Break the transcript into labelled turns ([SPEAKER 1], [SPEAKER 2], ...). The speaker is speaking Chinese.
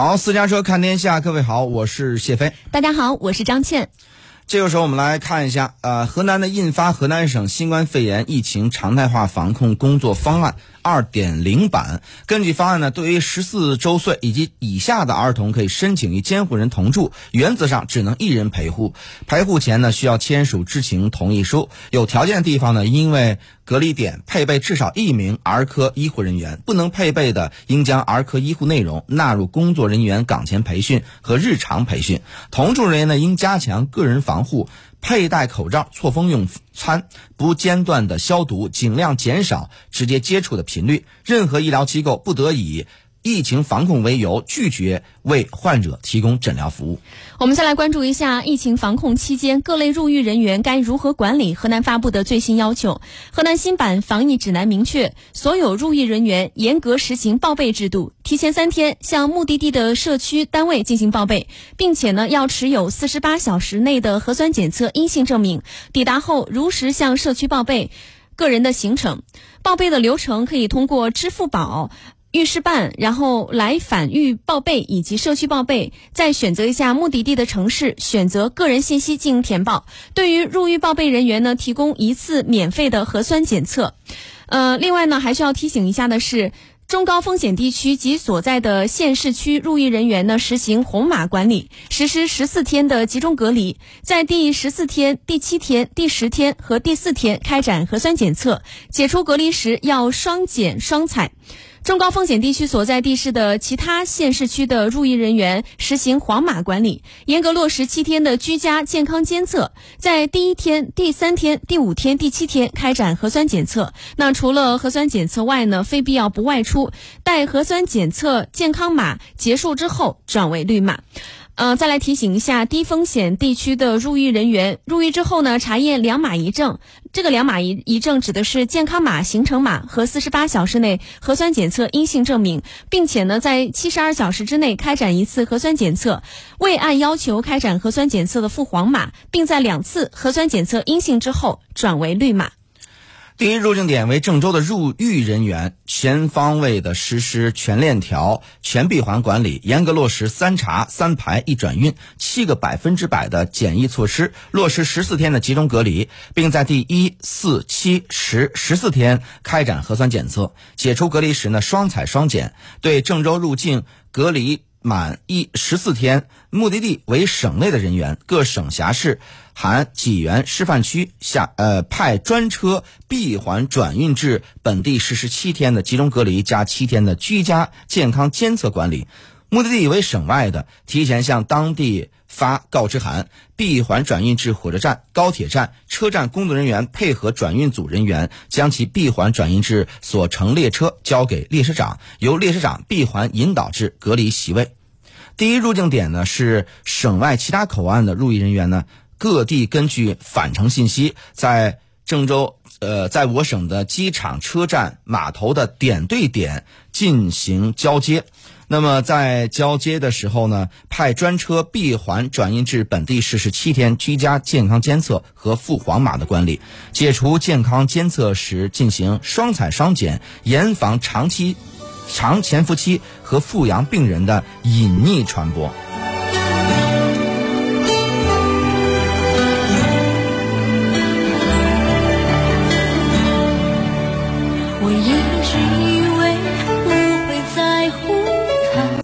[SPEAKER 1] 好，私家车看天下，各位好，我是谢飞。
[SPEAKER 2] 大家好，我是张倩。
[SPEAKER 1] 这个时候，我们来看一下，呃，河南的印发《河南省新冠肺炎疫情常态化防控工作方案二点零版》。根据方案呢，对于十四周岁以及以下的儿童，可以申请与监护人同住，原则上只能一人陪护。陪护前呢，需要签署知情同意书。有条件的地方呢，因为隔离点配备至少一名儿科医护人员，不能配备的，应将儿科医护内容纳入工作人员岗前培训和日常培训。同住人员呢，应加强个人防护，佩戴口罩、错峰用餐，不间断的消毒，尽量减少直接接触的频率。任何医疗机构不得以疫情防控为由拒绝为患者提供诊疗服务。
[SPEAKER 2] 我们再来关注一下疫情防控期间各类入狱人员该如何管理。河南发布的最新要求，河南新版防疫指南明确，所有入狱人员严格实行报备制度，提前三天向目的地的社区单位进行报备，并且呢要持有四十八小时内的核酸检测阴性证明。抵达后如实向社区报备个人的行程，报备的流程可以通过支付宝。预示办，然后来返预报备以及社区报备，再选择一下目的地的城市，选择个人信息进行填报。对于入狱报备人员呢，提供一次免费的核酸检测。呃，另外呢，还需要提醒一下的是，中高风险地区及所在的县市区入狱人员呢，实行红码管理，实施十四天的集中隔离，在第十四天、第七天、第十天和第四天开展核酸检测，解除隔离时要双检双采。中高风险地区所在地市的其他县市区的入疫人员实行黄码管理，严格落实七天的居家健康监测，在第一天、第三天、第五天、第七天开展核酸检测。那除了核酸检测外呢，非必要不外出。待核酸检测健康码结束之后，转为绿码。呃，再来提醒一下低风险地区的入狱人员，入狱之后呢，查验两码一证。这个两码一一证指的是健康码、行程码和四十八小时内核酸检测阴性证明，并且呢，在七十二小时之内开展一次核酸检测，未按要求开展核酸检测的赴黄码，并在两次核酸检测阴性之后转为绿码。
[SPEAKER 1] 第一入境点为郑州的入狱人员，全方位的实施全链条、全闭环管理，严格落实三查、三排、一转运七个百分之百的检疫措施，落实十四天的集中隔离，并在第一、四、七、十十四天开展核酸检测。解除隔离时呢，双采双检。对郑州入境隔离满一十四天，目的地为省内的人员，各省辖市。含济源示范区下呃派专车闭环转运至本地实施七天的集中隔离加七天的居家健康监测管理，目的地为省外的，提前向当地发告知函，闭环转运至火车站、高铁站、车站工作人员配合转运组人员将其闭环转运至所乘列车，交给列车长，由列车长闭环引导至隔离席位。第一入境点呢是省外其他口岸的入役人员呢。各地根据返程信息，在郑州，呃，在我省的机场、车站、码头的点对点进行交接。那么在交接的时候呢，派专车闭环转运至本地实施七天居家健康监测和赴黄码的管理。解除健康监测时进行双采双检，严防长期、长潜伏期和复阳病人的隐匿传播。